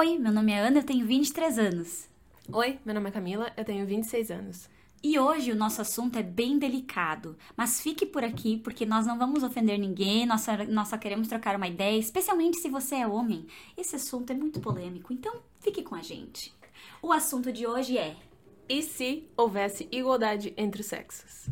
Oi, meu nome é Ana, eu tenho 23 anos. Oi, meu nome é Camila, eu tenho 26 anos. E hoje o nosso assunto é bem delicado, mas fique por aqui porque nós não vamos ofender ninguém, nós só, nós só queremos trocar uma ideia, especialmente se você é homem. Esse assunto é muito polêmico, então fique com a gente. O assunto de hoje é: E se houvesse igualdade entre os sexos?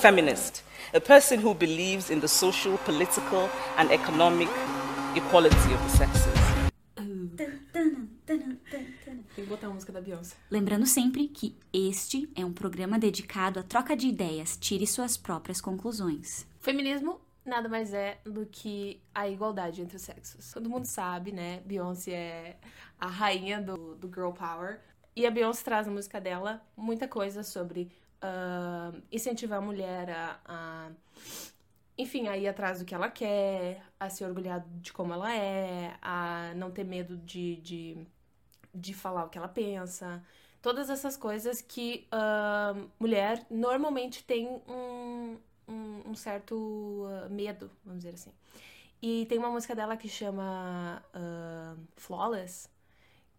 Feminist, a person who believes in the social, political, and economic equality of the sexes. Tem que botar a música da Beyoncé. Lembrando sempre que este é um programa dedicado à troca de ideias, tire suas próprias conclusões. Feminismo nada mais é do que a igualdade entre os sexos. Todo mundo sabe, né? Beyoncé é a rainha do, do girl power. E a Beyoncé traz na música dela muita coisa sobre uh, incentivar a mulher a, a, enfim, a ir atrás do que ela quer, a se orgulhar de como ela é, a não ter medo de, de, de falar o que ela pensa. Todas essas coisas que uh, mulher normalmente tem um, um, um certo uh, medo, vamos dizer assim. E tem uma música dela que chama uh, Flawless,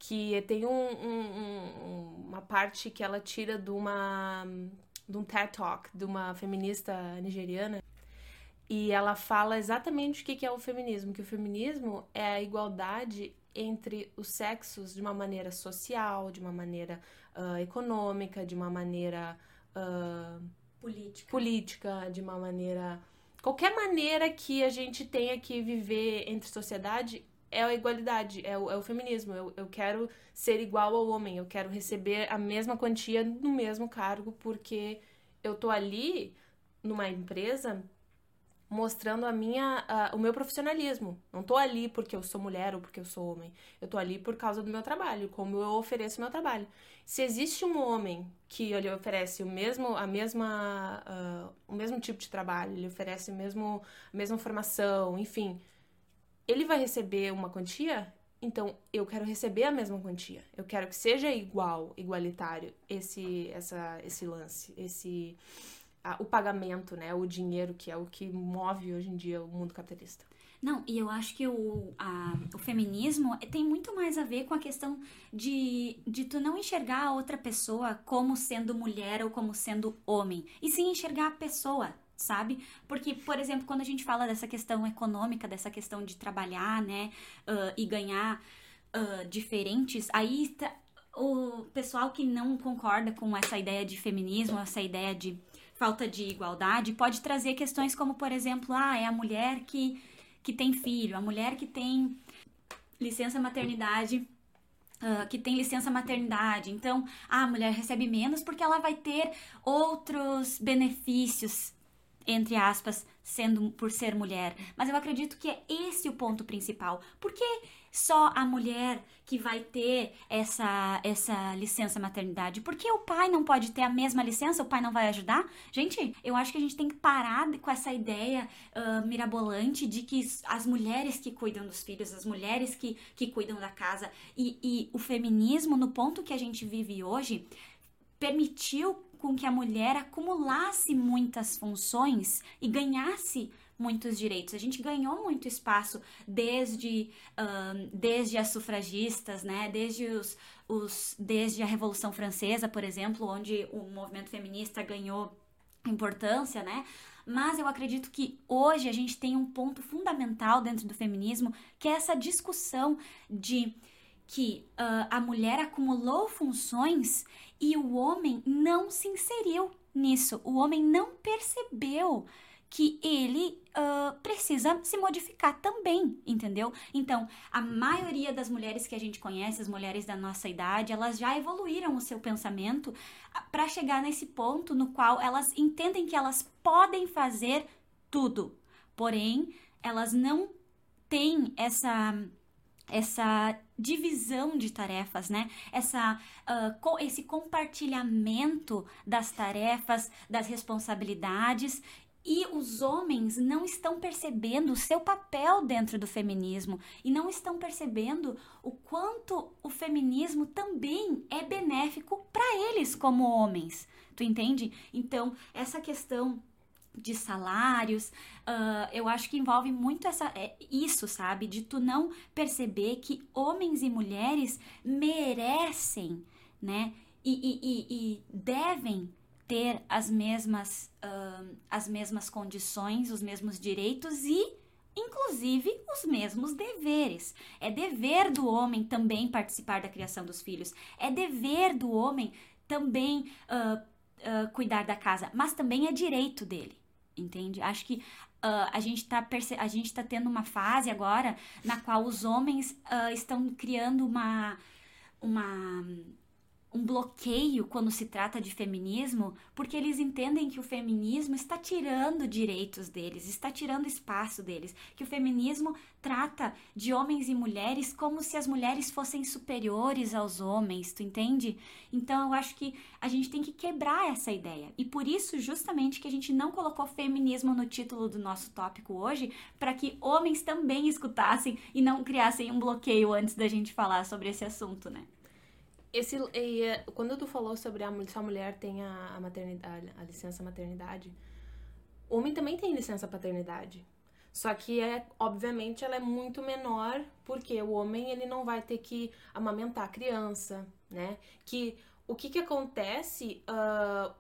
que tem um, um, uma parte que ela tira de uma de um TED Talk de uma feminista nigeriana e ela fala exatamente o que é o feminismo, que o feminismo é a igualdade entre os sexos de uma maneira social, de uma maneira uh, econômica, de uma maneira uh, política. política, de uma maneira qualquer maneira que a gente tenha que viver entre sociedade é a igualdade, é o, é o feminismo. Eu, eu quero ser igual ao homem, eu quero receber a mesma quantia no mesmo cargo, porque eu tô ali numa empresa mostrando a minha, o meu profissionalismo. Não tô ali porque eu sou mulher ou porque eu sou homem. Eu tô ali por causa do meu trabalho, como eu ofereço meu trabalho. Se existe um homem que ele oferece o mesmo, a mesma, uh, o mesmo tipo de trabalho, ele oferece o mesmo, a mesma formação, enfim, ele vai receber uma quantia, então eu quero receber a mesma quantia. Eu quero que seja igual, igualitário esse essa esse lance, esse a, o pagamento, né, o dinheiro que é o que move hoje em dia o mundo capitalista. Não, e eu acho que o, a, o feminismo tem muito mais a ver com a questão de, de tu não enxergar a outra pessoa como sendo mulher ou como sendo homem, e sim enxergar a pessoa, sabe? Porque, por exemplo, quando a gente fala dessa questão econômica, dessa questão de trabalhar, né, uh, e ganhar uh, diferentes, aí tá, o pessoal que não concorda com essa ideia de feminismo, essa ideia de falta de igualdade, pode trazer questões como, por exemplo, ah, é a mulher que, que tem filho, a mulher que tem licença maternidade. Uh, que tem licença maternidade, então a mulher recebe menos porque ela vai ter outros benefícios entre aspas, sendo por ser mulher. Mas eu acredito que é esse o ponto principal. Por que só a mulher que vai ter essa, essa licença maternidade? Por que o pai não pode ter a mesma licença? O pai não vai ajudar? Gente, eu acho que a gente tem que parar com essa ideia uh, mirabolante de que as mulheres que cuidam dos filhos, as mulheres que, que cuidam da casa e, e o feminismo, no ponto que a gente vive hoje, permitiu com que a mulher acumulasse muitas funções e ganhasse muitos direitos. A gente ganhou muito espaço desde, desde as sufragistas, né? Desde os, os, desde a Revolução Francesa, por exemplo, onde o movimento feminista ganhou importância, né? Mas eu acredito que hoje a gente tem um ponto fundamental dentro do feminismo, que é essa discussão de que uh, a mulher acumulou funções e o homem não se inseriu nisso. O homem não percebeu que ele uh, precisa se modificar também, entendeu? Então, a maioria das mulheres que a gente conhece, as mulheres da nossa idade, elas já evoluíram o seu pensamento para chegar nesse ponto no qual elas entendem que elas podem fazer tudo, porém, elas não têm essa essa divisão de tarefas, né? Essa, uh, esse compartilhamento das tarefas, das responsabilidades e os homens não estão percebendo o seu papel dentro do feminismo e não estão percebendo o quanto o feminismo também é benéfico para eles como homens. Tu entende? Então, essa questão de salários, uh, eu acho que envolve muito essa, é, isso, sabe? De tu não perceber que homens e mulheres merecem, né? E, e, e, e devem ter as mesmas, uh, as mesmas condições, os mesmos direitos e, inclusive, os mesmos deveres. É dever do homem também participar da criação dos filhos. É dever do homem também uh, uh, cuidar da casa, mas também é direito dele. Entende? Acho que Uh, a gente está a gente tá tendo uma fase agora na qual os homens uh, estão criando uma uma um bloqueio quando se trata de feminismo, porque eles entendem que o feminismo está tirando direitos deles, está tirando espaço deles, que o feminismo trata de homens e mulheres como se as mulheres fossem superiores aos homens, tu entende? Então eu acho que a gente tem que quebrar essa ideia. E por isso justamente que a gente não colocou feminismo no título do nosso tópico hoje, para que homens também escutassem e não criassem um bloqueio antes da gente falar sobre esse assunto, né? Esse, e, quando tu falou sobre a, se a mulher tem a, a maternidade, a licença maternidade, o homem também tem licença paternidade. Só que é, obviamente, ela é muito menor, porque o homem ele não vai ter que amamentar a criança, né? Que o que que acontece uh,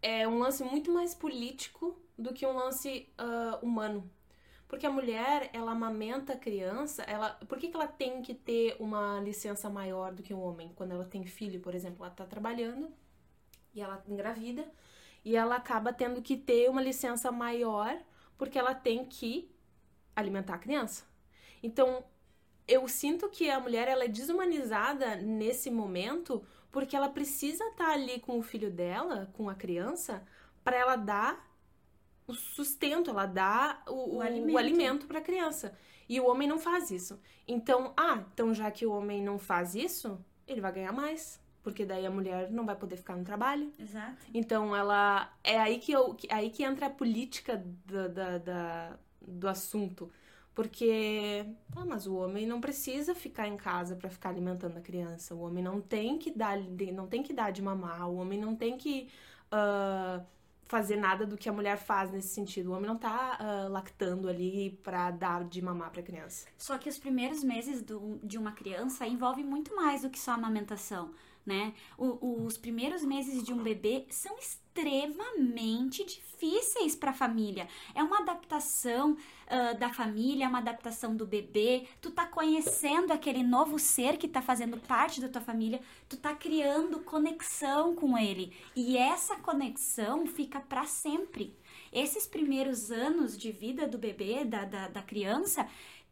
é um lance muito mais político do que um lance uh, humano, porque a mulher, ela amamenta a criança, ela, por que, que ela tem que ter uma licença maior do que o um homem? Quando ela tem filho, por exemplo, ela tá trabalhando e ela engravida e ela acaba tendo que ter uma licença maior porque ela tem que alimentar a criança. Então, eu sinto que a mulher ela é desumanizada nesse momento porque ela precisa estar tá ali com o filho dela, com a criança, para ela dar o sustento, ela dá o, o alimento, alimento para a criança. E o homem não faz isso. Então, ah, então já que o homem não faz isso, ele vai ganhar mais. Porque daí a mulher não vai poder ficar no trabalho. Exato. Então ela. É aí que, eu, aí que entra a política da, da, da do assunto. Porque, ah, mas o homem não precisa ficar em casa para ficar alimentando a criança. O homem não tem que dar, não tem que dar de mamar. O homem não tem que uh, fazer nada do que a mulher faz nesse sentido. O homem não tá uh, lactando ali para dar de mamar para criança. Só que os primeiros meses do, de uma criança envolve muito mais do que só a amamentação, né? O, os primeiros meses de um bebê são extremamente difíceis para a família. É uma adaptação uh, da família, é uma adaptação do bebê. Tu tá conhecendo aquele novo ser que tá fazendo parte da tua família. Tu tá criando conexão com ele. E essa conexão fica para sempre. Esses primeiros anos de vida do bebê, da, da, da criança,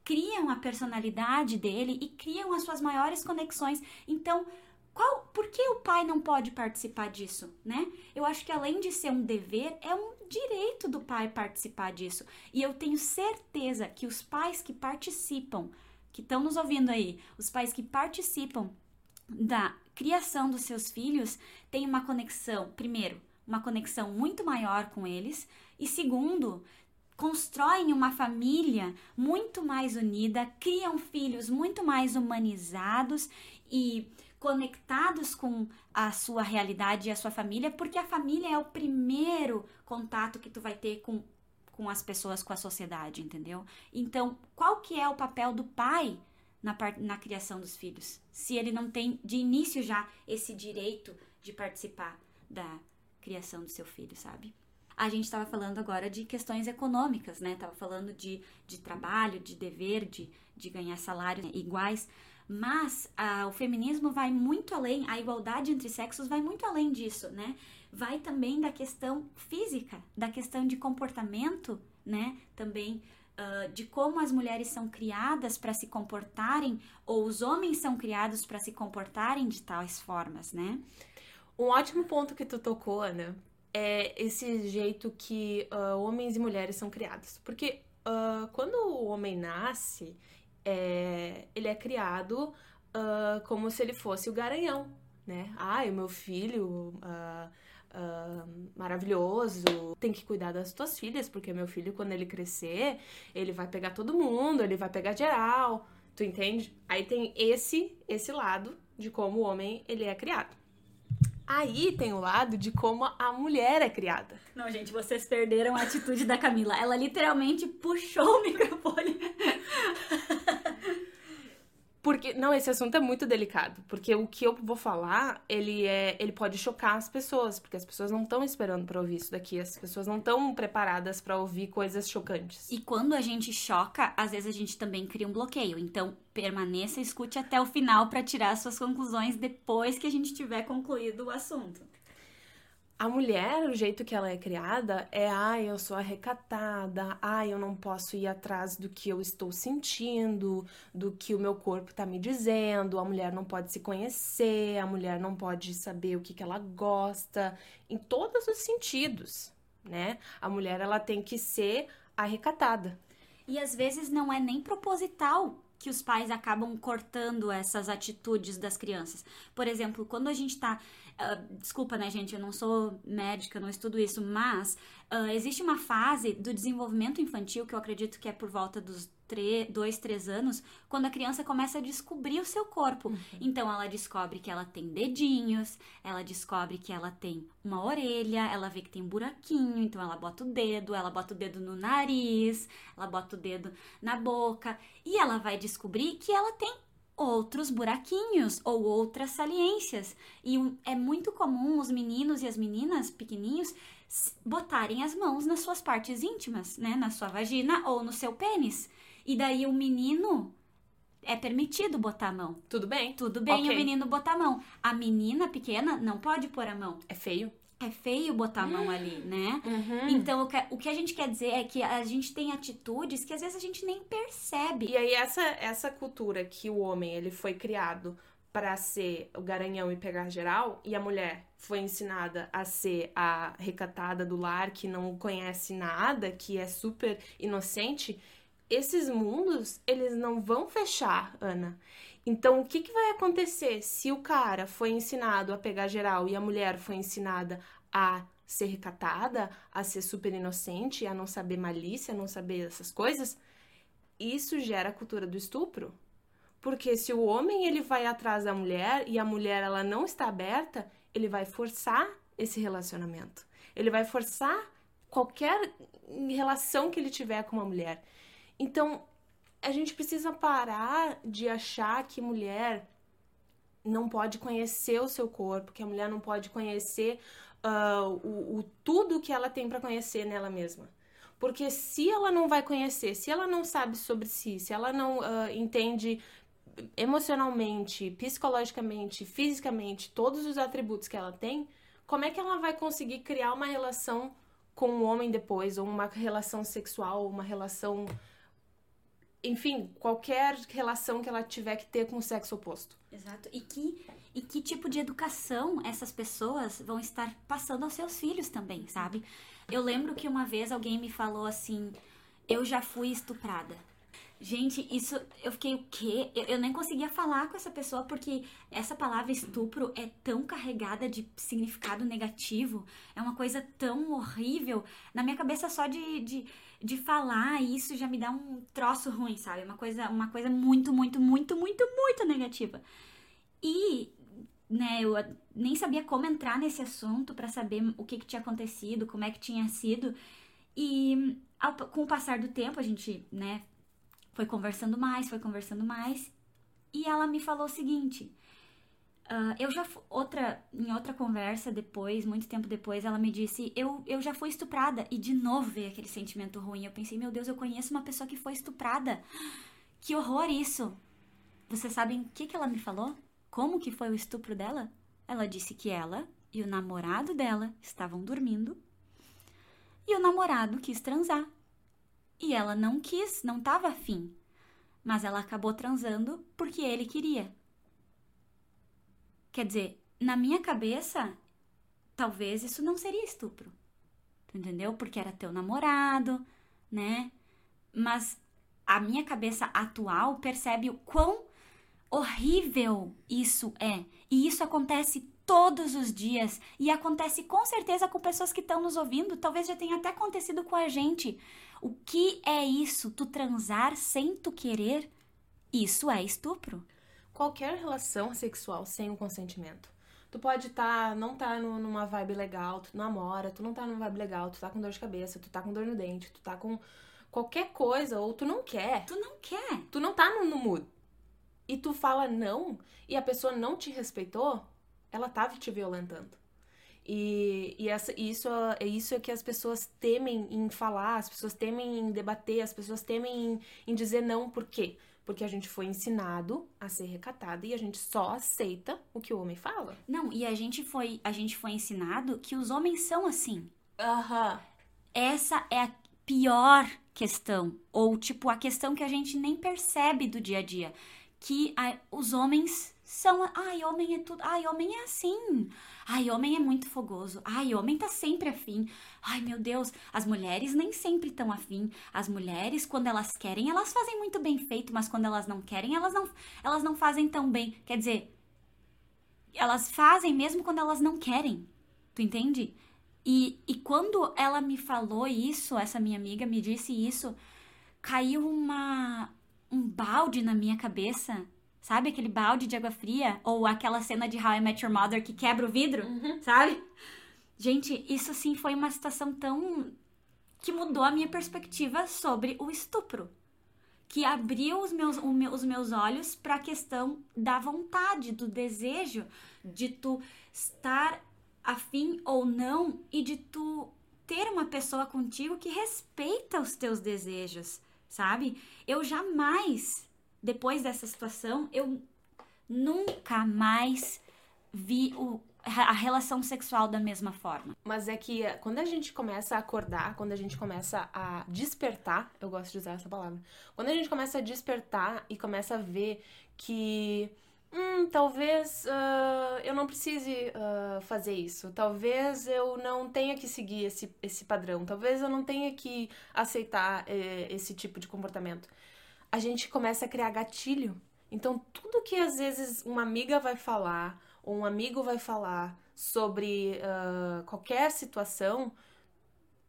criam a personalidade dele e criam as suas maiores conexões. Então, qual, por que o pai não pode participar disso, né? Eu acho que além de ser um dever, é um direito do pai participar disso. E eu tenho certeza que os pais que participam, que estão nos ouvindo aí, os pais que participam da criação dos seus filhos, têm uma conexão, primeiro, uma conexão muito maior com eles, e segundo, constroem uma família muito mais unida, criam filhos muito mais humanizados e conectados com a sua realidade e a sua família, porque a família é o primeiro contato que tu vai ter com, com as pessoas, com a sociedade, entendeu? Então, qual que é o papel do pai na, na criação dos filhos? Se ele não tem de início já esse direito de participar da criação do seu filho, sabe? A gente estava falando agora de questões econômicas, né? Tava falando de, de trabalho, de dever, de, de ganhar salários iguais. Mas a, o feminismo vai muito além, a igualdade entre sexos vai muito além disso, né? Vai também da questão física, da questão de comportamento, né? Também uh, de como as mulheres são criadas para se comportarem, ou os homens são criados para se comportarem de tais formas, né? Um ótimo ponto que tu tocou, Ana, é esse jeito que uh, homens e mulheres são criados. Porque uh, quando o homem nasce, é, ele é criado uh, como se ele fosse o garanhão, né? Ai, o meu filho uh, uh, maravilhoso, tem que cuidar das tuas filhas, porque meu filho, quando ele crescer, ele vai pegar todo mundo, ele vai pegar geral, tu entende? Aí tem esse, esse lado de como o homem, ele é criado. Aí tem o lado de como a mulher é criada. Não, gente, vocês perderam a atitude da Camila. Ela literalmente puxou o microfone. Porque, não, esse assunto é muito delicado. Porque o que eu vou falar, ele é. Ele pode chocar as pessoas. Porque as pessoas não estão esperando para ouvir isso daqui. As pessoas não estão preparadas para ouvir coisas chocantes. E quando a gente choca, às vezes a gente também cria um bloqueio. Então, permaneça escute até o final para tirar suas conclusões depois que a gente tiver concluído o assunto. A mulher, o jeito que ela é criada é, ah, eu sou arrecatada, ah, eu não posso ir atrás do que eu estou sentindo, do que o meu corpo está me dizendo, a mulher não pode se conhecer, a mulher não pode saber o que, que ela gosta, em todos os sentidos, né? A mulher, ela tem que ser arrecatada. E às vezes não é nem proposital que os pais acabam cortando essas atitudes das crianças. Por exemplo, quando a gente está Uh, desculpa, né, gente? Eu não sou médica, não estudo isso, mas uh, existe uma fase do desenvolvimento infantil que eu acredito que é por volta dos 3, 2, 3 anos, quando a criança começa a descobrir o seu corpo. Uhum. Então ela descobre que ela tem dedinhos, ela descobre que ela tem uma orelha, ela vê que tem um buraquinho, então ela bota o dedo, ela bota o dedo no nariz, ela bota o dedo na boca e ela vai descobrir que ela tem outros buraquinhos ou outras saliências. E é muito comum os meninos e as meninas pequeninhos botarem as mãos nas suas partes íntimas, né, na sua vagina ou no seu pênis. E daí o menino é permitido botar a mão. Tudo bem? Tudo bem okay. o menino botar a mão. A menina pequena não pode pôr a mão. É feio é feio botar a mão ali, né? Uhum. Então, o que, o que a gente quer dizer é que a gente tem atitudes que às vezes a gente nem percebe. E aí, essa, essa cultura que o homem ele foi criado para ser o garanhão e pegar geral, e a mulher foi ensinada a ser a recatada do lar, que não conhece nada, que é super inocente, esses mundos, eles não vão fechar, Ana. Então, o que, que vai acontecer se o cara foi ensinado a pegar geral e a mulher foi ensinada a ser recatada, a ser super inocente, a não saber malícia, a não saber essas coisas? Isso gera a cultura do estupro. Porque se o homem ele vai atrás da mulher e a mulher ela não está aberta, ele vai forçar esse relacionamento. Ele vai forçar qualquer relação que ele tiver com uma mulher. Então, a gente precisa parar de achar que mulher não pode conhecer o seu corpo, que a mulher não pode conhecer uh, o, o, tudo que ela tem para conhecer nela mesma. Porque se ela não vai conhecer, se ela não sabe sobre si, se ela não uh, entende emocionalmente, psicologicamente, fisicamente, todos os atributos que ela tem, como é que ela vai conseguir criar uma relação com o um homem depois, ou uma relação sexual, uma relação enfim, qualquer relação que ela tiver que ter com o sexo oposto. Exato. E que, e que tipo de educação essas pessoas vão estar passando aos seus filhos também, sabe? Eu lembro que uma vez alguém me falou assim: eu já fui estuprada. Gente, isso eu fiquei o quê? Eu, eu, nem conseguia falar com essa pessoa porque essa palavra estupro é tão carregada de significado negativo, é uma coisa tão horrível. Na minha cabeça, só de, de, de falar isso já me dá um troço ruim, sabe? Uma coisa, uma coisa muito, muito, muito, muito, muito negativa. E, né, eu nem sabia como entrar nesse assunto para saber o que, que tinha acontecido, como é que tinha sido. E ao, com o passar do tempo, a gente, né, foi conversando mais, foi conversando mais. E ela me falou o seguinte: uh, eu já outra em outra conversa depois, muito tempo depois, ela me disse: eu, eu já fui estuprada e de novo veio aquele sentimento ruim. Eu pensei: meu Deus, eu conheço uma pessoa que foi estuprada. Que horror isso! Vocês sabem o que, que ela me falou? Como que foi o estupro dela? Ela disse que ela e o namorado dela estavam dormindo e o namorado quis transar. E ela não quis, não estava afim. Mas ela acabou transando porque ele queria. Quer dizer, na minha cabeça, talvez isso não seria estupro. entendeu? Porque era teu namorado, né? Mas a minha cabeça atual percebe o quão horrível isso é. E isso acontece todos os dias e acontece com certeza com pessoas que estão nos ouvindo, talvez já tenha até acontecido com a gente. O que é isso? Tu transar sem tu querer? Isso é estupro. Qualquer relação sexual sem o consentimento. Tu pode estar, tá, não tá no, numa vibe legal, tu namora, tu não tá numa vibe legal, tu tá com dor de cabeça, tu tá com dor no dente, tu tá com qualquer coisa, ou tu não quer. Tu não quer. Tu não tá no, no mood. E tu fala não, e a pessoa não te respeitou, ela tava te violentando. E, e essa, isso, é isso que as pessoas temem em falar, as pessoas temem em debater, as pessoas temem em, em dizer não, por quê? Porque a gente foi ensinado a ser recatada e a gente só aceita o que o homem fala. Não, e a gente foi, a gente foi ensinado que os homens são assim. Aham. Essa é a pior questão, ou tipo a questão que a gente nem percebe do dia a dia, que a, os homens são, ai, homem é tudo, ai, homem é assim. Ai, homem é muito fogoso. Ai, homem tá sempre afim. Ai, meu Deus, as mulheres nem sempre estão afim. As mulheres, quando elas querem, elas fazem muito bem feito, mas quando elas não querem, elas não, elas não fazem tão bem. Quer dizer, elas fazem mesmo quando elas não querem. Tu entende? E, e quando ela me falou isso, essa minha amiga me disse isso, caiu uma um balde na minha cabeça Sabe aquele balde de água fria? Ou aquela cena de How I Met Your Mother que quebra o vidro? Uhum. Sabe? Gente, isso sim foi uma situação tão. que mudou a minha perspectiva sobre o estupro. Que abriu os meus, os meus olhos para a questão da vontade, do desejo de tu estar afim ou não e de tu ter uma pessoa contigo que respeita os teus desejos, sabe? Eu jamais depois dessa situação, eu nunca mais vi o, a relação sexual da mesma forma. Mas é que eh, quando a gente começa a acordar, quando a gente começa a despertar, eu gosto de usar essa palavra, quando a gente começa a despertar e começa a ver que. Hum, talvez uh, eu não precise uh, fazer isso. Talvez eu não tenha que seguir esse, esse padrão. Talvez eu não tenha que aceitar eh, esse tipo de comportamento a gente começa a criar gatilho. Então, tudo que às vezes uma amiga vai falar, ou um amigo vai falar sobre uh, qualquer situação,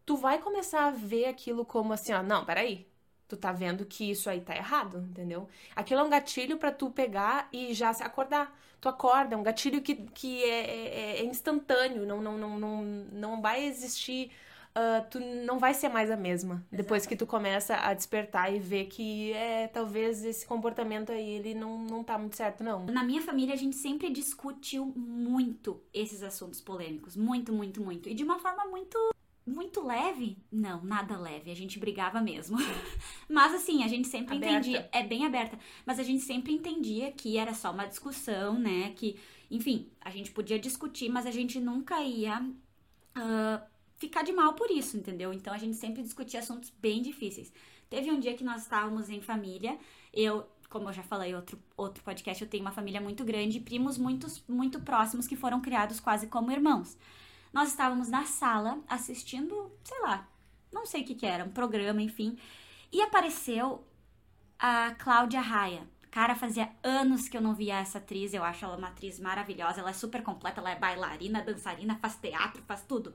tu vai começar a ver aquilo como assim, ó, não, peraí, tu tá vendo que isso aí tá errado, entendeu? Aquilo é um gatilho para tu pegar e já se acordar. Tu acorda, é um gatilho que, que é, é, é instantâneo, não, não, não, não, não vai existir uh, tu não vai ser mais a mesma. Exato. Depois que tu começa a despertar e ver que é, talvez esse comportamento aí, ele não, não tá muito certo, não. Na minha família, a gente sempre discutiu muito esses assuntos polêmicos. Muito, muito, muito. E de uma forma muito muito leve? Não, nada leve. A gente brigava mesmo. mas assim, a gente sempre aberta. entendia. É bem aberta. Mas a gente sempre entendia que era só uma discussão, né? Que, enfim, a gente podia discutir, mas a gente nunca ia uh, ficar de mal por isso, entendeu? Então a gente sempre discutia assuntos bem difíceis. Teve um dia que nós estávamos em família, eu, como eu já falei outro outro podcast, eu tenho uma família muito grande, primos muito muito próximos que foram criados quase como irmãos. Nós estávamos na sala assistindo, sei lá, não sei o que que era, um programa, enfim, e apareceu a Cláudia Raia. Cara, fazia anos que eu não via essa atriz. Eu acho ela uma atriz maravilhosa. Ela é super completa. Ela é bailarina, dançarina, faz teatro, faz tudo.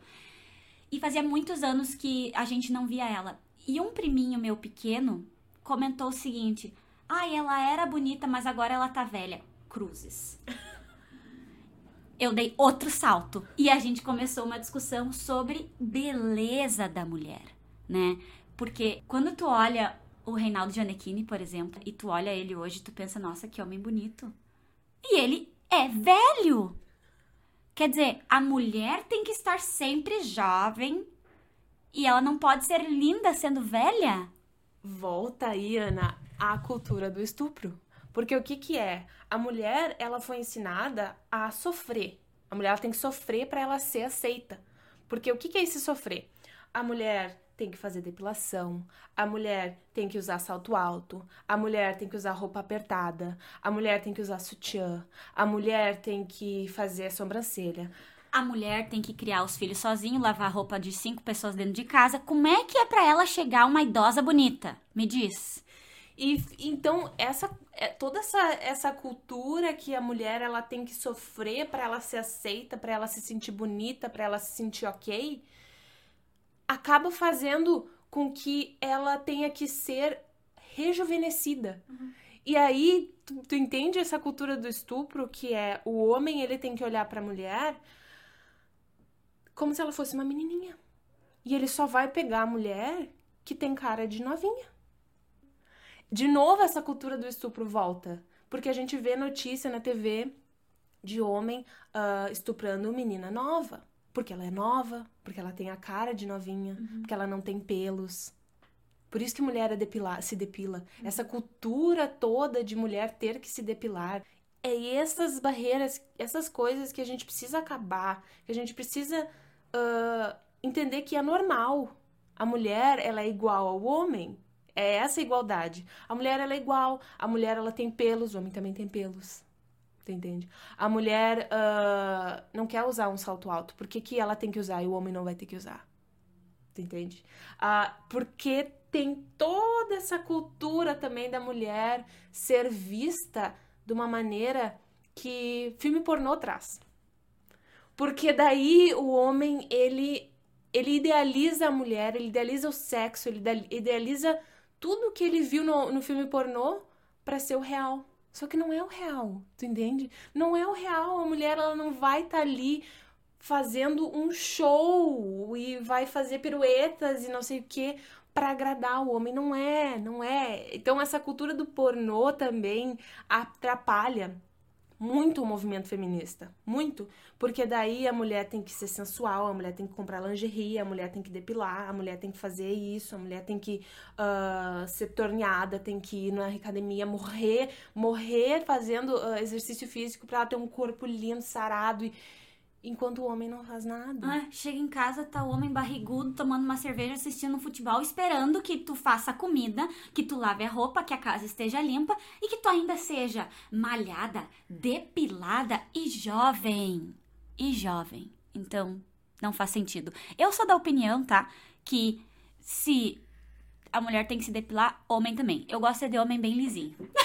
E fazia muitos anos que a gente não via ela. E um priminho meu pequeno comentou o seguinte: Ai, ela era bonita, mas agora ela tá velha. Cruzes. Eu dei outro salto. E a gente começou uma discussão sobre beleza da mulher, né? Porque quando tu olha o Reinaldo Gianecchini, por exemplo, e tu olha ele hoje, tu pensa, nossa, que homem bonito. E ele é velho! Quer dizer, a mulher tem que estar sempre jovem e ela não pode ser linda sendo velha? Volta aí, Ana, à cultura do estupro. Porque o que que é? A mulher, ela foi ensinada a sofrer. A mulher tem que sofrer para ela ser aceita. Porque o que que é esse sofrer? A mulher tem que fazer depilação, a mulher tem que usar salto alto, a mulher tem que usar roupa apertada, a mulher tem que usar sutiã, a mulher tem que fazer sobrancelha. A mulher tem que criar os filhos sozinho, lavar roupa de cinco pessoas dentro de casa. Como é que é para ela chegar uma idosa bonita? Me diz. E então essa é, toda essa, essa cultura que a mulher ela tem que sofrer para ela ser aceita, para ela se sentir bonita, para ela se sentir ok, acaba fazendo com que ela tenha que ser rejuvenescida. Uhum. E aí tu, tu, entende essa cultura do estupro que é o homem ele tem que olhar para a mulher como se ela fosse uma menininha. E ele só vai pegar a mulher que tem cara de novinha. De novo, essa cultura do estupro volta. Porque a gente vê notícia na TV de homem uh, estuprando menina nova. Porque ela é nova, porque ela tem a cara de novinha, uhum. porque ela não tem pelos. Por isso que mulher é depilar, se depila. Uhum. Essa cultura toda de mulher ter que se depilar. É essas barreiras, essas coisas que a gente precisa acabar, que a gente precisa uh, entender que é normal. A mulher, ela é igual ao homem. É essa igualdade. A mulher, ela é igual. A mulher, ela tem pelos. O homem também tem pelos. Entende? A mulher uh, não quer usar um salto alto. Por que, que ela tem que usar e o homem não vai ter que usar? Tu entende? Uh, porque tem toda essa cultura também da mulher ser vista de uma maneira que filme pornô traz. Porque daí o homem, ele ele idealiza a mulher, ele idealiza o sexo, ele idealiza tudo que ele viu no, no filme pornô para ser o real. Só que não é o real, tu entende? Não é o real. A mulher ela não vai estar tá ali fazendo um show e vai fazer piruetas e não sei o que para agradar o homem. Não é, não é. Então essa cultura do pornô também atrapalha muito o movimento feminista, muito, porque daí a mulher tem que ser sensual, a mulher tem que comprar lingerie, a mulher tem que depilar, a mulher tem que fazer isso, a mulher tem que uh, ser torneada, tem que ir na academia, morrer, morrer fazendo uh, exercício físico para ter um corpo lindo, sarado e Enquanto o homem não faz nada. Ah, chega em casa, tá o homem barrigudo tomando uma cerveja, assistindo futebol, esperando que tu faça a comida, que tu lave a roupa, que a casa esteja limpa e que tu ainda seja malhada, depilada e jovem. E jovem. Então, não faz sentido. Eu sou da opinião, tá? Que se a mulher tem que se depilar, homem também. Eu gosto de homem bem lisinho.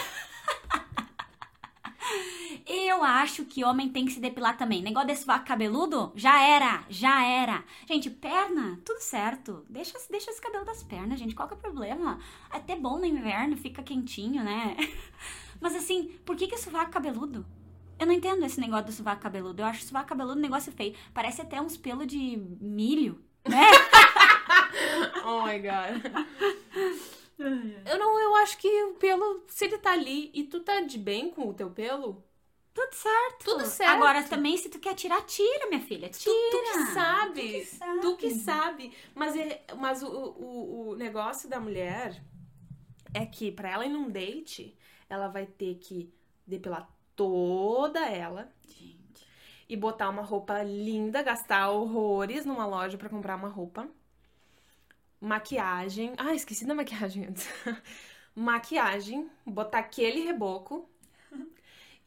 Eu acho que homem tem que se depilar também. Negócio desse vaca cabeludo, já era, já era. Gente, perna, tudo certo. Deixa, deixa esse cabelo das pernas, gente. Qual que é o problema? É até bom no inverno, fica quentinho, né? Mas assim, por que que sovaco cabeludo? Eu não entendo esse negócio do sovaco cabeludo. Eu acho sovaco cabeludo um negócio feio. Parece até uns pelos de milho, né? oh my god. Eu não, eu acho que o pelo, se ele tá ali e tu tá de bem com o teu pelo, tudo certo. Tudo certo. Agora também, se tu quer tirar, tira, minha filha. Tira. Tu, tu que sabe. Tu que sabe. Tu que sabe. Mas, é, mas o, o, o negócio da mulher é que para ela ir num date, ela vai ter que depilar toda ela. Gente. E botar uma roupa linda, gastar horrores numa loja para comprar uma roupa. Maquiagem. Ah, esqueci da maquiagem antes. maquiagem, botar aquele reboco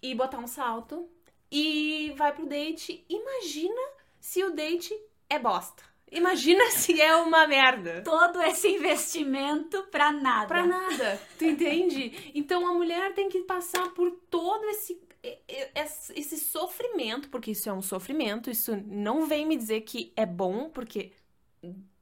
e botar um salto e vai pro date. Imagina se o date é bosta. Imagina se é uma merda. Todo esse investimento pra nada. Pra nada. Tu entende? Então a mulher tem que passar por todo esse esse sofrimento, porque isso é um sofrimento, isso não vem me dizer que é bom, porque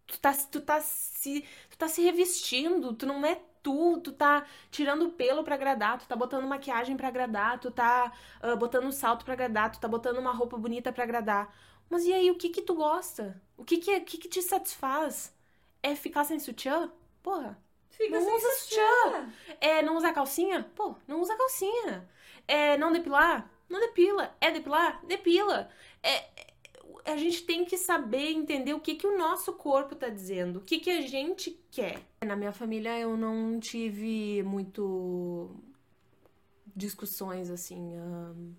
tu tá, tu tá se tu tá se revestindo, tu não é tu, tu tá tirando pelo para agradar, tu tá botando maquiagem para agradar, tu tá uh, botando um salto para agradar, tu tá botando uma roupa bonita para agradar. Mas e aí, o que que tu gosta? O que que, que que te satisfaz? É ficar sem sutiã? Porra. Fica não usa sutiã. É não usar calcinha? Pô, não usa calcinha. É não depilar? Não depila. É depilar? Depila. É, a gente tem que saber entender o que, que o nosso corpo tá dizendo, o que, que a gente quer. Na minha família eu não tive muito discussões assim,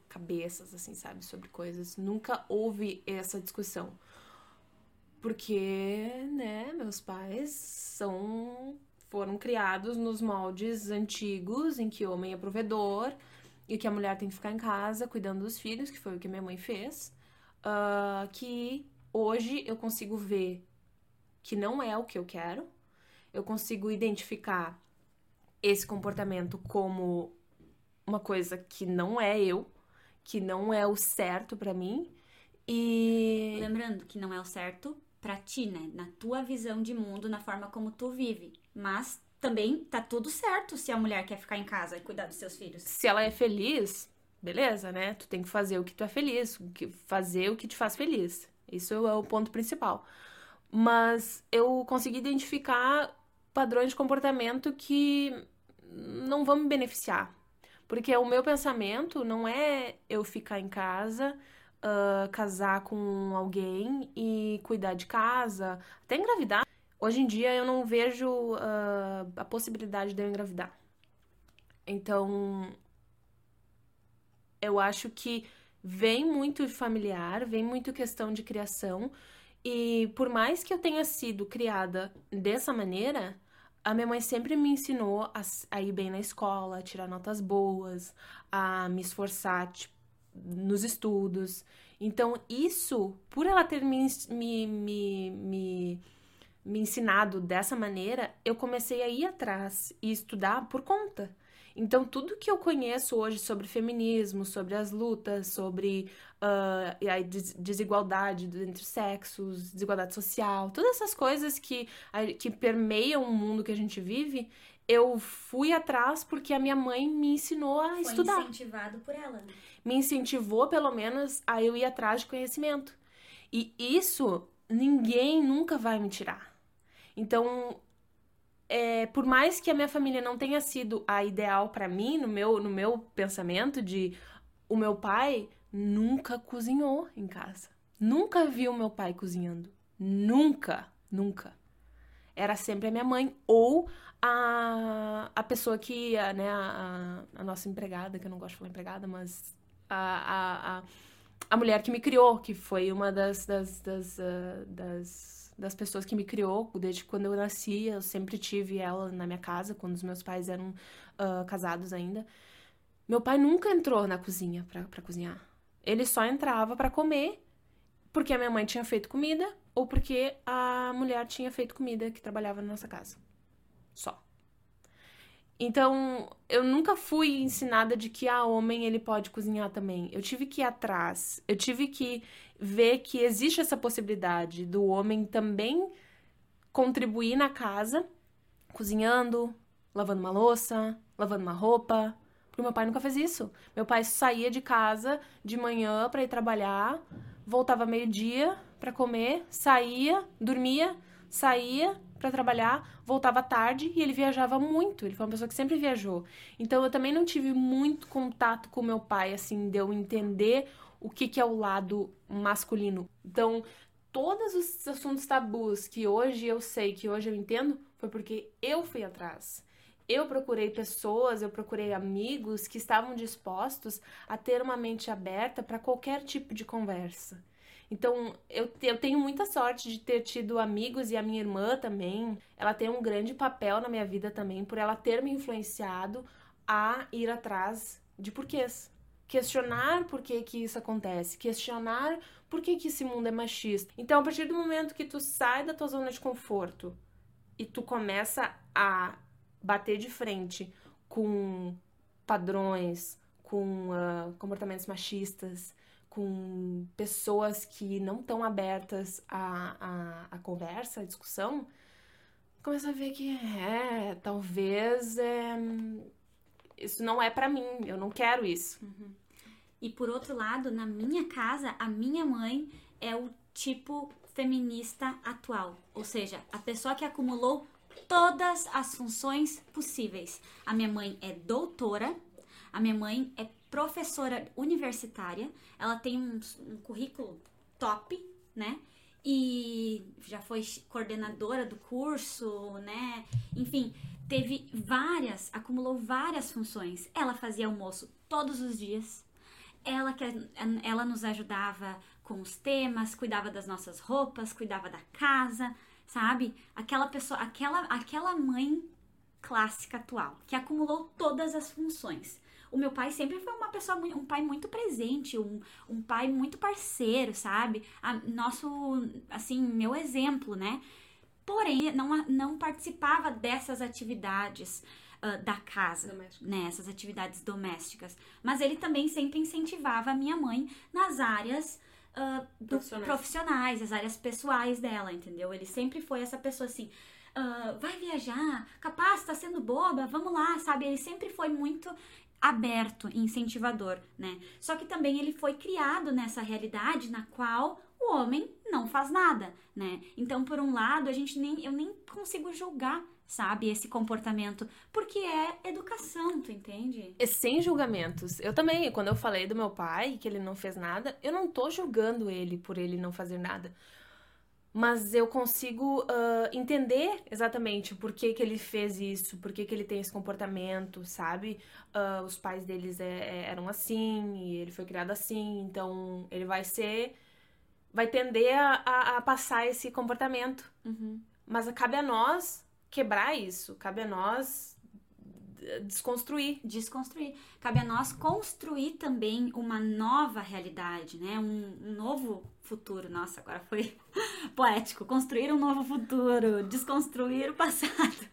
cabeças assim, sabe, sobre coisas. Nunca houve essa discussão. Porque, né, meus pais são foram criados nos moldes antigos em que o homem é provedor e que a mulher tem que ficar em casa cuidando dos filhos, que foi o que minha mãe fez uh, que hoje eu consigo ver que não é o que eu quero, eu consigo identificar esse comportamento como uma coisa que não é eu, que não é o certo para mim. E lembrando que não é o certo para ti, né? Na tua visão de mundo, na forma como tu vive. Mas também tá tudo certo se a mulher quer ficar em casa e cuidar dos seus filhos. Se ela é feliz, beleza, né? Tu tem que fazer o que tu é feliz, fazer o que te faz feliz. Isso é o ponto principal. Mas eu consegui identificar padrões de comportamento que não vão me beneficiar. Porque o meu pensamento não é eu ficar em casa, uh, casar com alguém e cuidar de casa, até engravidar. Hoje em dia eu não vejo uh, a possibilidade de eu engravidar. Então, eu acho que vem muito familiar, vem muito questão de criação. E por mais que eu tenha sido criada dessa maneira, a minha mãe sempre me ensinou a, a, ir bem na escola, a tirar notas boas, a me esforçar tipo, nos estudos. Então, isso, por ela ter me, me, me, me, me ensinado dessa maneira, eu comecei a ir atrás e estudar por conta. Então, tudo que eu conheço hoje sobre feminismo, sobre as lutas, sobre uh, a desigualdade entre sexos, desigualdade social, todas essas coisas que, que permeiam o mundo que a gente vive, eu fui atrás porque a minha mãe me ensinou a Foi estudar. Foi incentivado por ela, né? Me incentivou, pelo menos, a eu ir atrás de conhecimento. E isso ninguém nunca vai me tirar. Então, é, por mais que a minha família não tenha sido a ideal para mim, no meu, no meu pensamento de o meu pai nunca cozinhou em casa. Nunca vi o meu pai cozinhando. Nunca, nunca. Era sempre a minha mãe ou a, a pessoa que, a, né, a, a nossa empregada, que eu não gosto de falar empregada, mas a, a, a, a mulher que me criou, que foi uma das, das, das, uh, das pessoas que me criou, desde quando eu nasci, eu sempre tive ela na minha casa, quando os meus pais eram uh, casados ainda. Meu pai nunca entrou na cozinha para cozinhar. Ele só entrava para comer porque a minha mãe tinha feito comida ou porque a mulher tinha feito comida que trabalhava na nossa casa. Só. Então, eu nunca fui ensinada de que a ah, homem ele pode cozinhar também. Eu tive que ir atrás. Eu tive que ver que existe essa possibilidade do homem também contribuir na casa, cozinhando, lavando uma louça, lavando uma roupa. Porque meu pai nunca fez isso. Meu pai saía de casa de manhã para ir trabalhar, voltava meio-dia para comer, saía, dormia, saía, para trabalhar, voltava tarde e ele viajava muito. Ele foi uma pessoa que sempre viajou. Então eu também não tive muito contato com meu pai, assim, de eu entender o que, que é o lado masculino. Então, todos os assuntos tabus que hoje eu sei, que hoje eu entendo, foi porque eu fui atrás. Eu procurei pessoas, eu procurei amigos que estavam dispostos a ter uma mente aberta para qualquer tipo de conversa. Então, eu, eu tenho muita sorte de ter tido amigos e a minha irmã também. Ela tem um grande papel na minha vida também, por ela ter me influenciado a ir atrás de porquês. Questionar por que, que isso acontece, questionar por que, que esse mundo é machista. Então, a partir do momento que tu sai da tua zona de conforto e tu começa a bater de frente com padrões, com uh, comportamentos machistas, com pessoas que não estão abertas à, à, conversa, à discussão, começa a ver que é, talvez é, isso não é para mim, eu não quero isso. Uhum. E por outro lado, na minha casa, a minha mãe é o tipo feminista atual, ou seja, a pessoa que acumulou todas as funções possíveis. A minha mãe é doutora, a minha mãe é professora universitária, ela tem um, um currículo top, né? E já foi coordenadora do curso, né? Enfim, teve várias, acumulou várias funções. Ela fazia almoço todos os dias. Ela que ela nos ajudava com os temas, cuidava das nossas roupas, cuidava da casa, sabe? Aquela pessoa, aquela aquela mãe clássica atual que acumulou todas as funções o meu pai sempre foi uma pessoa, um pai muito presente, um, um pai muito parceiro, sabe? A, nosso, assim, meu exemplo, né? Porém, não, não participava dessas atividades. uh, da casa, Domésticas. né? Essas atividades domésticas. Mas ele também sempre incentivava a minha mãe nas áreas uh, do- Profissionais. profissionais, as áreas pessoais dela, entendeu? Ele sempre foi essa pessoa assim. "Ah, vai viajar, capaz, tá sendo boba, vamos lá, sabe? Ele sempre foi muito aberto e incentivador, né? Só que também ele foi criado nessa realidade na qual o homem não faz nada, né? Então, por um lado, a gente nem eu nem consigo julgar, sabe, esse comportamento, porque é educação, tu entende? E sem julgamentos. Eu também, quando eu falei do meu pai, que ele não fez nada, eu não tô julgando ele por ele não fazer nada. Mas eu consigo ah, entender exatamente por que, que ele fez isso, por que, que ele tem esse comportamento, sabe? Ah, os pais deles é- é- eram assim, e ele foi criado assim, então ele vai ser. vai tender a, a- a passar esse comportamento. Mas cabe a nós quebrar isso, cabe a nós desconstruir. desconstruir. Cabe a nós construir também uma nova realidade, né? Um, um novo futuro. Nossa, agora foi poético. Construir um novo futuro, desconstruir o passado,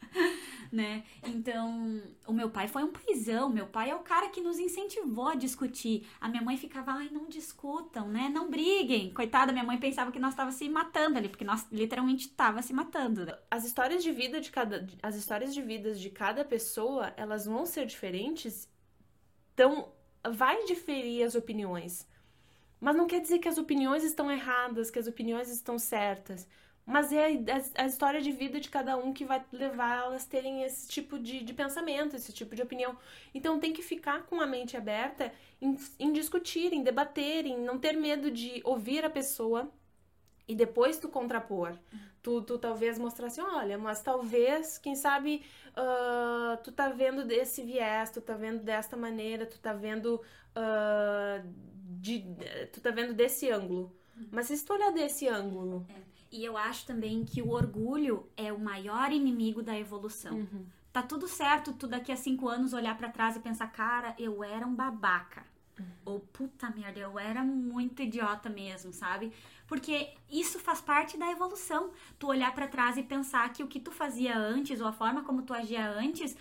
né? Então, o meu pai foi um paizão. Meu pai é o cara que nos incentivou a discutir. A minha mãe ficava, ai, não discutam, né? Não briguem. Coitada, minha mãe pensava que nós tava se matando ali, porque nós literalmente tava se matando. As histórias de vida de cada as histórias de vidas de cada pessoa, elas vão ser diferentes. Então, vai diferir as opiniões. Mas não quer dizer que as opiniões estão erradas, que as opiniões estão certas. Mas é a, a história de vida de cada um que vai levar elas a terem esse tipo de, de pensamento, esse tipo de opinião. Então tem que ficar com a mente aberta em, em discutir, em debater, em não ter medo de ouvir a pessoa e depois tu contrapor. Tu, tu talvez mostrar assim, olha, mas talvez, quem sabe, ah, tu tá vendo desse viés, tu tá vendo desta maneira, tu tá vendo ah, de, tu tá vendo desse ângulo. Mas se tu olhar desse ângulo, E eu acho também que o orgulho é o maior inimigo da evolução. Tá tudo certo tu daqui a cinco anos olhar pra trás e pensar, cara, eu era um babaca. Ou puta merda, eu era muito idiota mesmo, sabe? Porque isso faz parte da evolução. Tu olhar pra trás e pensar que o que tu fazia antes, ou a forma como tu agia antes,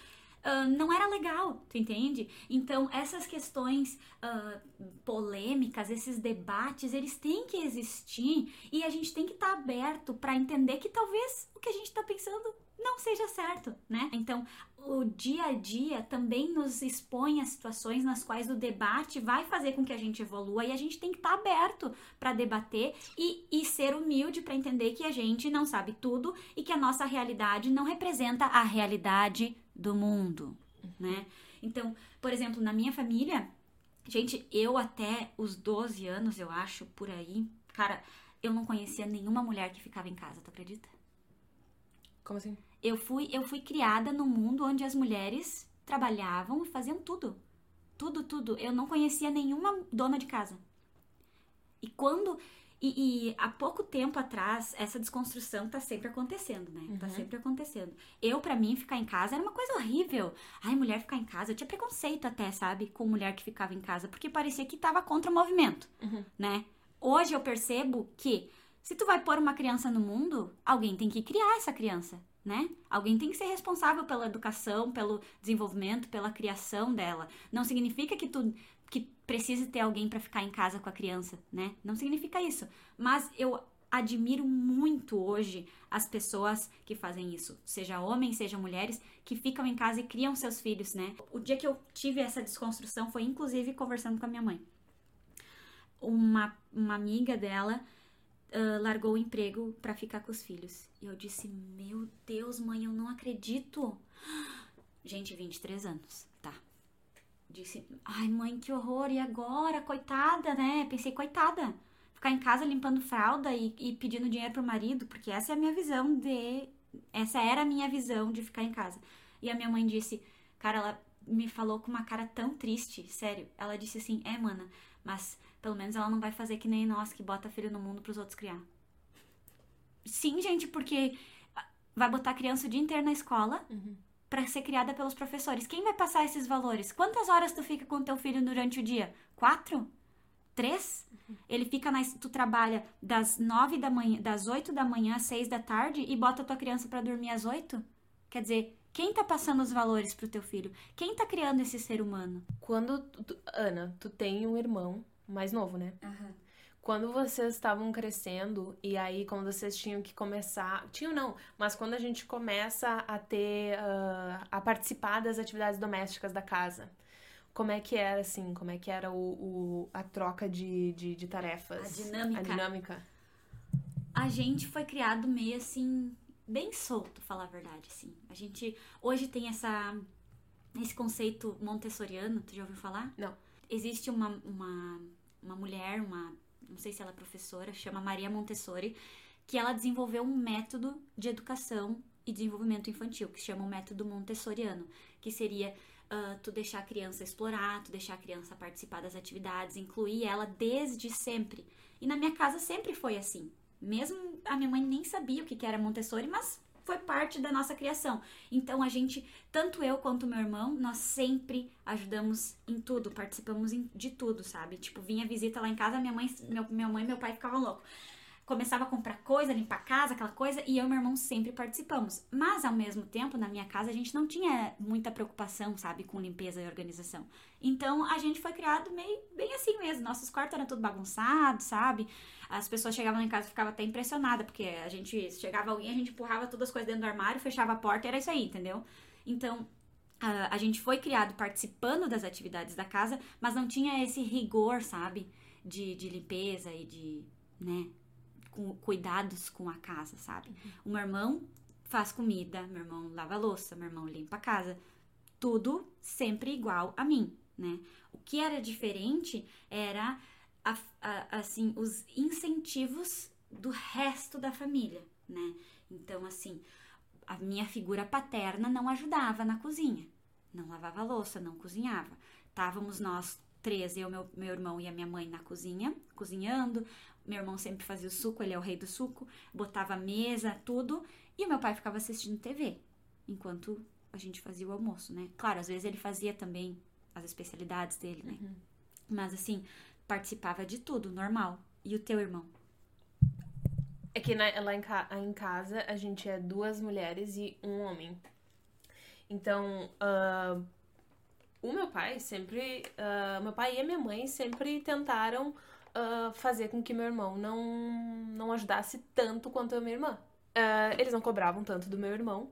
ah, não era legal, tu entende? Então, essas questões ah, polêmicas, esses debates, eles têm que existir e a gente tem que estar aberto para entender que talvez o que a gente está pensando não seja certo, né? Então, o dia a dia também nos expõe a situações nas quais o debate vai fazer com que a gente evolua e a gente tem que estar aberto para debater e, e ser humilde para entender que a gente não sabe tudo e que a nossa realidade não representa a realidade do mundo, né? Então, por exemplo, na minha família, gente, eu até os 12 anos, eu acho, por aí, cara, eu não conhecia nenhuma mulher que ficava em casa, tu acredita? como assim? Eu fui, eu fui criada num mundo onde as mulheres trabalhavam e faziam tudo. Tudo, tudo. Eu não conhecia nenhuma dona de casa. E quando. E, e há pouco tempo atrás, essa desconstrução tá sempre acontecendo, né? Tá sempre acontecendo. Eu, pra mim, ficar em casa era uma coisa horrível. Ai, mulher ficar em casa. Eu tinha preconceito até, sabe? Com mulher que ficava em casa, porque parecia que tava contra o movimento, né? Hoje eu percebo que se tu vai pôr uma criança no mundo, alguém tem que criar essa criança, né? Alguém tem que ser responsável pela educação, pelo desenvolvimento, pela criação dela. Não significa que tu que precise ter alguém pra ficar em casa com a criança, né? Não significa isso. Mas eu admiro muito hoje as pessoas que fazem isso, seja homens, seja mulheres, que ficam em casa e criam seus filhos, né? O dia que eu tive essa desconstrução foi inclusive conversando com a minha mãe. Uma, uma amiga dela ah, largou o emprego pra ficar com os filhos. E eu disse: Meu Deus, mãe, eu não acredito. Gente, 23 anos, tá. Disse: Ai, mãe, que horror, e agora? Coitada, né? Pensei: Coitada. Ficar em casa limpando fralda e, e pedindo dinheiro pro marido, porque essa é a minha visão de. Essa era a minha visão de ficar em casa. E a minha mãe disse: Cara, ela me falou com uma cara tão triste, sério. Ela disse assim: É, mana, mas pelo menos ela não vai fazer que nem nós que bota filho no mundo pros outros criar. Sim, gente, porque vai botar a criança o dia inteiro na escola pra ser criada pelos professores. Quem vai passar esses valores? Quantas horas tu fica com teu filho durante o dia? Quatro? Três? Ele fica na. Tu trabalha das nove da manhã, das oito da manhã às seis da tarde e bota tua criança pra dormir às oito? Quer dizer, Quem tá passando os valores pro teu filho? Quem tá criando esse ser humano? Quando. tu- Ana, tu tem um irmão mais novo, né? Quando vocês estavam crescendo e aí quando vocês tinham que começar, tinham não, mas quando a gente começa a ter, ah, a participar das atividades domésticas da casa, como é que era assim? Como é que era o, o- a troca de, de, de tarefas? A dinâmica. A dinâmica. A gente foi criado meio assim, bem solto, falar a verdade, assim. A gente hoje tem essa esse conceito montessoriano, tu já ouviu falar? Não. Existe uma, uma, uma mulher, uma, não sei se ela é professora, chama Maria Montessori, que ela desenvolveu um método de educação e desenvolvimento infantil, que se chama o método montessoriano, que seria ah, tu deixar a criança explorar, tu deixar a criança participar das atividades, incluir ela desde sempre. E na minha casa sempre foi assim. Mesmo a minha mãe nem sabia o que que era Montessori, mas foi parte da nossa criação. Então a gente, tanto eu quanto meu irmão, nós sempre ajudamos em tudo, participamos de tudo, sabe? Tipo, vinha visita lá em casa, minha mãe, meu, minha mãe e meu pai ficavam loucos. Começava a comprar coisa, limpar a casa, aquela coisa, e eu e meu irmão sempre participamos. Mas ao mesmo tempo, na minha casa, a gente não tinha muita preocupação, sabe, com limpeza e organização. Então a gente foi criado meio bem assim mesmo. Nossos quartos eram tudo bagunçados, sabe? As pessoas chegavam em casa e ficavam até impressionadas, porque a gente chegava alguém, a gente empurrava todas as coisas dentro do armário, fechava a porta, era isso aí, entendeu? Então, a, a gente foi criado participando das atividades da casa, mas não tinha esse rigor, sabe? De, de limpeza e de, né, com, cuidados com a casa, sabe? O meu irmão faz comida, meu irmão lava a louça, meu irmão limpa a casa. Tudo sempre igual a mim, né? O que era diferente era, a- a- assim, os incentivos do resto da família, né? Então, assim, a minha figura paterna não ajudava na cozinha. Não lavava louça, não cozinhava. Estávamos nós três, eu, meu, meu irmão e a minha mãe na cozinha, cozinhando. Meu irmão sempre fazia o suco, ele é o rei do suco. Botava a mesa, tudo. E o meu pai ficava assistindo TV, enquanto a gente fazia o almoço, né? Claro, às vezes ele fazia também as especialidades dele, né? Mas assim, participava de tudo, normal. E o teu irmão? É que na- lá em, ca- em casa a gente é duas mulheres e um homem. Então, ah, o meu pai sempre. ah, meu pai e a minha mãe sempre tentaram ah, fazer com que meu irmão não, não ajudasse tanto quanto a minha irmã. Ah, eles não cobravam tanto do meu irmão.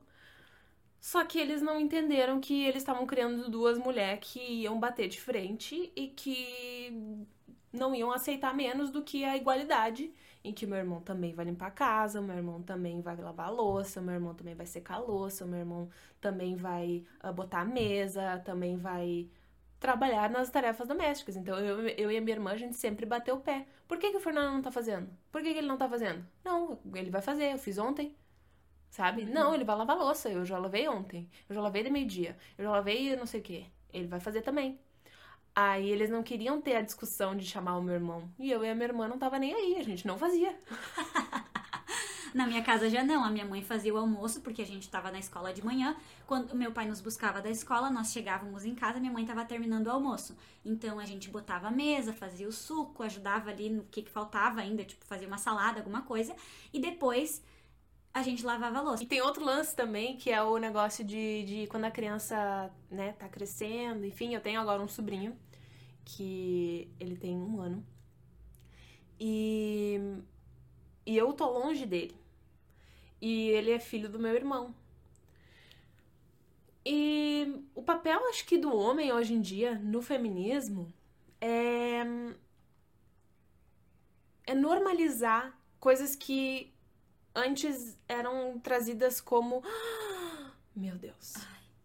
Só que eles não entenderam que eles estavam criando duas mulheres que iam bater de frente e que não iam aceitar menos do que a igualdade em que meu irmão também vai limpar a casa, meu irmão também vai lavar a louça, meu irmão também vai secar a louça, meu irmão também vai ah, botar a mesa, também vai trabalhar nas tarefas domésticas. Então eu, eu e a minha irmã, a gente sempre bateu o pé. Por que, que o Fernando não tá fazendo? Por que, que ele não tá fazendo? Não, ele vai fazer, eu fiz ontem. Sabe? Não, ele vai lavar a louça, eu já lavei ontem. Eu já lavei de meio-dia. Eu já lavei não sei o quê. Ele vai fazer também. Aí eles não queriam ter a discussão de chamar o meu irmão. E eu e a minha irmã não tava nem aí, a gente não fazia. Na minha casa já não, a minha mãe fazia o almoço porque a gente tava na escola de manhã. Quando meu pai nos buscava da escola, nós chegávamos em casa, minha mãe tava terminando o almoço. Então a gente botava a mesa, fazia o suco, ajudava ali no que, que faltava ainda, tipo fazia uma salada, alguma coisa, e depois a gente lavava a louça. E tem outro lance também, que é o negócio de, de quando a criança, né, tá crescendo. Enfim, eu tenho agora um sobrinho, que ele tem um ano. E, e eu tô longe dele. E ele é filho do meu irmão. E o papel, acho que, do homem hoje em dia no feminismo é, é normalizar coisas que antes eram trazidas como. Meu Deus.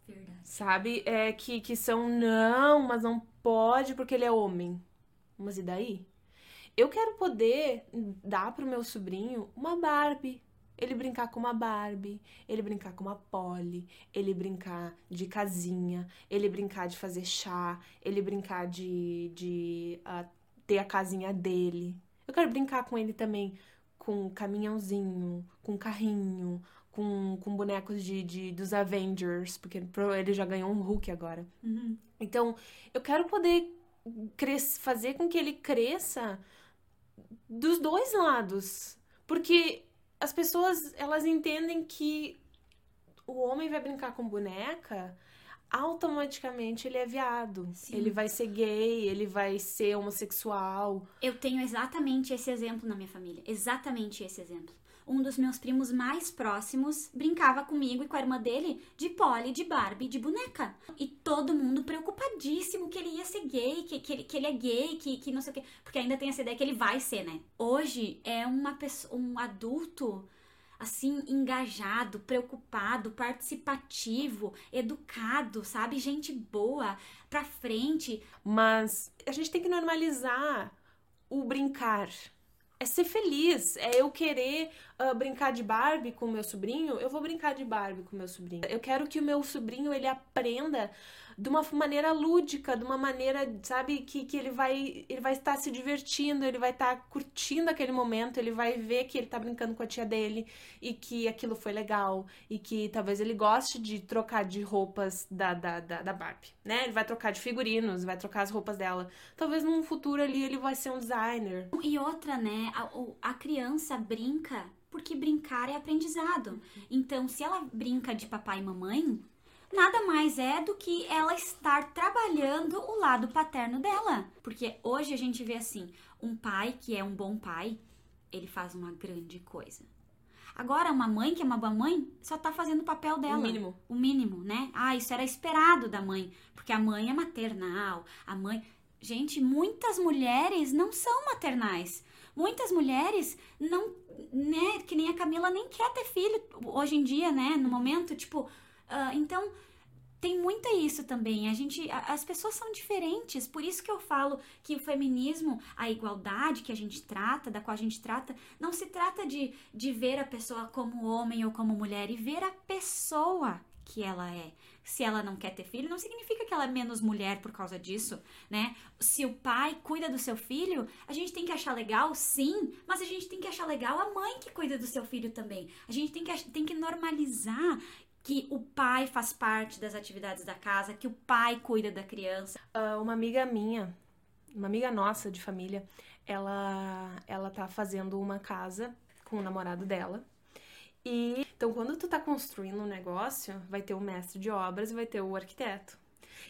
Verdade. Sabe? É que, que são não, mas não pode porque ele é homem. Mas e daí? Eu quero poder dar pro meu sobrinho uma Barbie. Ele brincar com uma Barbie, ele brincar com uma Polly, ele brincar de casinha, ele brincar de fazer chá, ele brincar de, de ah, ter a casinha dele. Eu quero brincar com ele também com caminhãozinho, com carrinho, com, com bonecos de, de, dos Avengers, porque ele já ganhou um Hulk agora. Uhum. Então, eu quero poder fazer com que ele cresça dos dois lados. Porque as pessoas, elas entendem que o homem vai brincar com boneca, automaticamente ele é viado. Sim. Ele vai ser gay, ele vai ser homossexual. Eu tenho exatamente esse exemplo na minha família. Exatamente esse exemplo. Um dos meus primos mais próximos brincava comigo e com a irmã dele de Polly, de Barbie, de boneca. E todo mundo preocupadíssimo que ele ia ser gay, que, que, ele, que ele é gay, que, que não sei o quê. Porque ainda tem essa ideia que ele vai ser, né? Hoje é uma pessoa, um adulto assim, engajado, preocupado, participativo, educado, sabe? Gente boa, pra frente. Mas a gente tem que normalizar o brincar. É ser feliz, é eu querer uh, brincar de Barbie com meu sobrinho, eu vou brincar de Barbie com meu sobrinho. Eu quero que o meu sobrinho ele aprenda de uma maneira lúdica, de uma maneira, sabe, que, que ele vai ele vai estar se divertindo, ele vai estar curtindo aquele momento, ele vai ver que ele tá brincando com a tia dele e que aquilo foi legal e que talvez ele goste de trocar de roupas da, da, da, da Barbie, né? Ele vai trocar de figurinos, vai trocar as roupas dela. Talvez num futuro ali ele vai ser um designer. E outra, né? A, a criança brinca porque brincar é aprendizado. Então, se ela brinca de papai e mamãe, nada mais é do que ela estar trabalhando o lado paterno dela. Porque hoje a gente vê assim, um pai que é um bom pai, ele faz uma grande coisa. Agora, uma mãe que é uma boa mãe, só tá fazendo o papel dela. O mínimo. O mínimo, né? Ah, isso era esperado da mãe. Porque a mãe é maternal, a mãe. Gente, muitas mulheres não são maternais. Muitas mulheres não, né, que nem a Camila nem quer ter filho hoje em dia, né, no momento, tipo, ah, então tem muito isso também. A gente, a- as pessoas são diferentes, por isso que eu falo que o feminismo, a igualdade que a gente trata, da qual a gente trata, não se trata de, de ver a pessoa como homem ou como mulher, e ver a pessoa que ela é. Se ela não quer ter filho, não significa que ela é menos mulher por causa disso, né? Se o pai cuida do seu filho, a gente tem que achar legal, sim, mas a gente tem que achar legal a mãe que cuida do seu filho também. A gente tem que, tem que normalizar que o pai faz parte das atividades da casa, que o pai cuida da criança. Ah, uma amiga minha, uma amiga nossa de família, ela, ela tá fazendo uma casa com o namorado dela. E então, quando tu tá construindo um negócio, vai ter o mestre de obras e vai ter o arquiteto.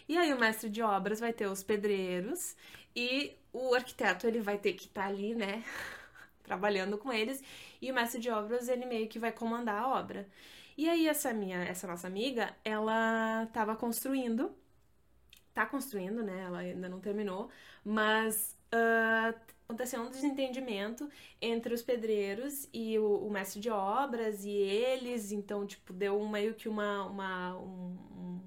E aí, o mestre de obras vai ter os pedreiros e o arquiteto ele vai ter que estar ali, né, trabalhando com eles. E o mestre de obras ele meio que vai comandar a obra. E aí, essa minha, essa nossa amiga, ela tava construindo tá construindo, né? Ela ainda não terminou, mas ah, aconteceu um desentendimento entre os pedreiros e o, o mestre de obras e eles, então, tipo, deu meio que uma, uma um, um-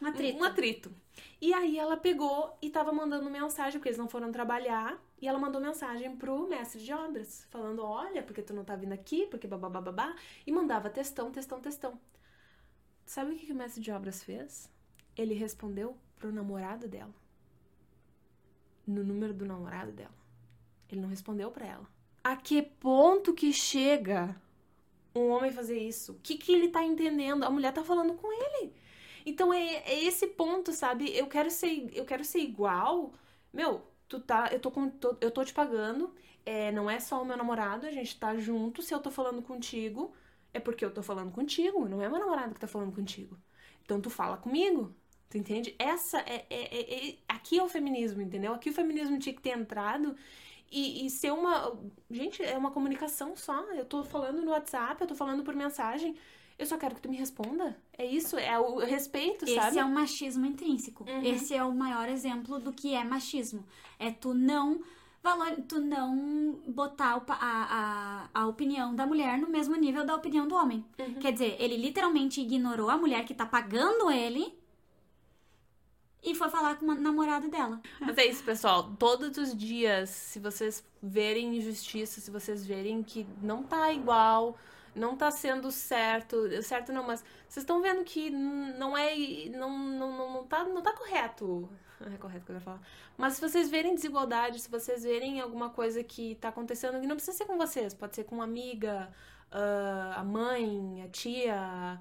Um atrito. um atrito. E aí ela pegou e tava mandando mensagem, porque eles não foram trabalhar, e ela mandou mensagem pro mestre de obras, falando, olha, porque tu não tá vindo aqui, porque babá, e mandava textão, textão, textão. Sabe o que, que o mestre de obras fez? Ele respondeu pro namorado dela. No número do namorado dela. Ele não respondeu pra ela. A que ponto que chega um homem fazer isso? O que, que ele tá entendendo? A mulher tá falando com ele. Então é, é esse ponto, sabe? Eu quero ser, eu quero ser igual. Meu, tu tá, eu tô, com, tô- eu tô te pagando. É, não é só o meu namorado, a gente tá junto. Se eu tô falando contigo, é porque eu tô falando contigo. Não é meu namorado que tá falando contigo. Então tu fala comigo. Tu entende? Essa é, é- é- é- aqui é o feminismo, entendeu? Aqui o feminismo tinha que ter entrado e, e ser uma. Gente, é uma comunicação só. Eu tô falando no WhatsApp, eu tô falando por mensagem. Eu só quero que tu me responda. É isso, é o respeito, Esse sabe? é um machismo intrínseco. Uhum. Esse é o maior exemplo do que é machismo. É tu não valor, tu não botar o a, a, a opinião da mulher no mesmo nível da opinião do homem. Uhum. Quer dizer, ele literalmente ignorou a mulher que tá pagando ele e foi falar com o namorado dela. Mas é isso, pessoal. Todos os dias, se vocês verem injustiça, se vocês verem que não tá igual, não tá sendo certo, certo não, mas vocês estão vendo que não é, não, não, não, não, tá, não tá correto. É correto que eu ia falar. Mas se vocês verem desigualdade, se vocês verem alguma coisa que tá acontecendo, que não precisa ser com vocês, pode ser com uma amiga, ah, a mãe, a tia,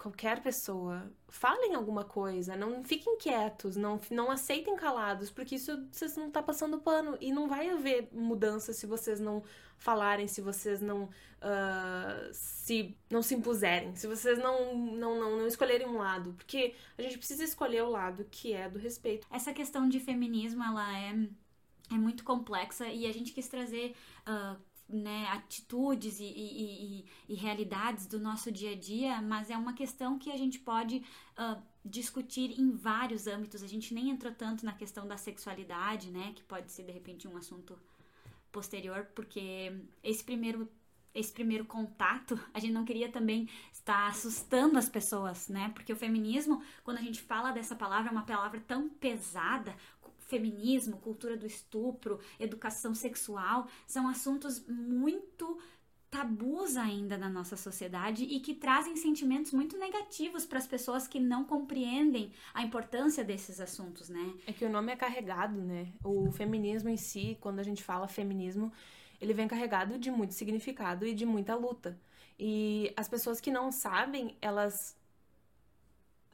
qualquer pessoa, falem alguma coisa, não fiquem quietos, não, não aceitem calados, porque isso vocês não tá passando pano e não vai haver mudança se vocês não falarem, se vocês não uh, se não se impuserem, se vocês não, não, não, não escolherem um lado, porque a gente precisa escolher o lado que é do respeito. Essa questão de feminismo, ela é, é muito complexa e a gente quis trazer uh, né, atitudes e, e, e, e, realidades do nosso dia a dia, mas é uma questão que a gente pode uh, discutir em vários âmbitos. A gente nem entrou tanto na questão da sexualidade, né, que pode ser de repente um assunto posterior, porque esse primeiro esse primeiro contato, a gente não queria também estar assustando as pessoas, né? Porque o feminismo, quando a gente fala dessa palavra, é uma palavra tão pesada, feminismo, cultura do estupro, educação sexual, são assuntos muito tabus ainda na nossa sociedade e que trazem sentimentos muito negativos para as pessoas que não compreendem a importância desses assuntos, né? É que o nome é carregado, né? O feminismo em si, quando a gente fala feminismo, ele vem carregado de muito significado e de muita luta. E as pessoas que não sabem, elas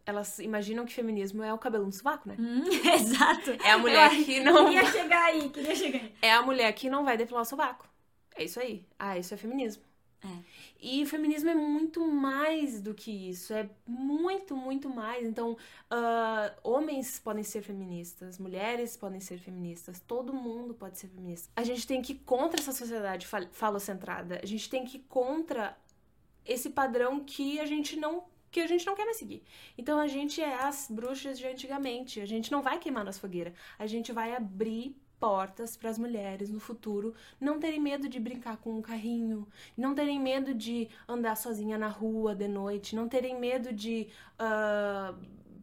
elas imaginam que feminismo é o cabelo no sovaco, né? Hum, exato. É a mulher Eu, que não. Queria chegar aí, queria chegar aí. É a mulher que não vai depilar o sovaco. É isso aí. Ah, isso é feminismo. É. E o feminismo é muito mais do que isso. É muito, muito mais. Então, uh, homens podem ser feministas, mulheres podem ser feministas, todo mundo pode ser feminista. A gente tem que ir contra essa sociedade falocentrada. A gente tem que ir contra esse padrão que a gente não que a gente não quer mais seguir. Então a gente é as bruxas de antigamente. A gente não vai queimar nas fogueiras. A gente vai abrir portas para as mulheres no futuro não terem medo de brincar com um carrinho, não terem medo de andar sozinha na rua de noite, não terem medo de, uh,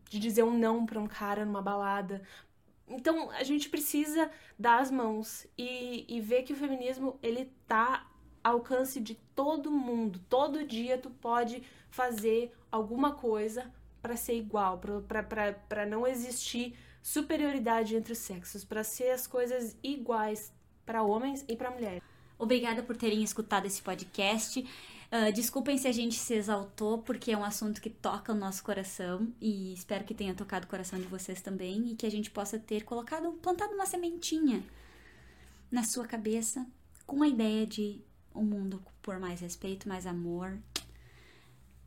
de dizer um não para um cara numa balada. Então a gente precisa dar as mãos e, e ver que o feminismo ele tá ao alcance de todo mundo. Todo dia tu pode fazer alguma coisa para ser igual, para não existir superioridade entre os sexos, para ser as coisas iguais para homens e para mulheres. Obrigada por terem escutado esse podcast. Uh, desculpem se a gente se exaltou, porque é um assunto que toca o nosso coração e espero que tenha tocado o coração de vocês também e que a gente possa ter colocado, plantado uma sementinha na sua cabeça com a ideia de um mundo por mais respeito, mais amor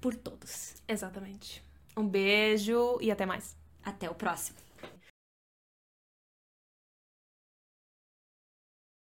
por todos. Exatamente. Um beijo e até mais. Até o próximo.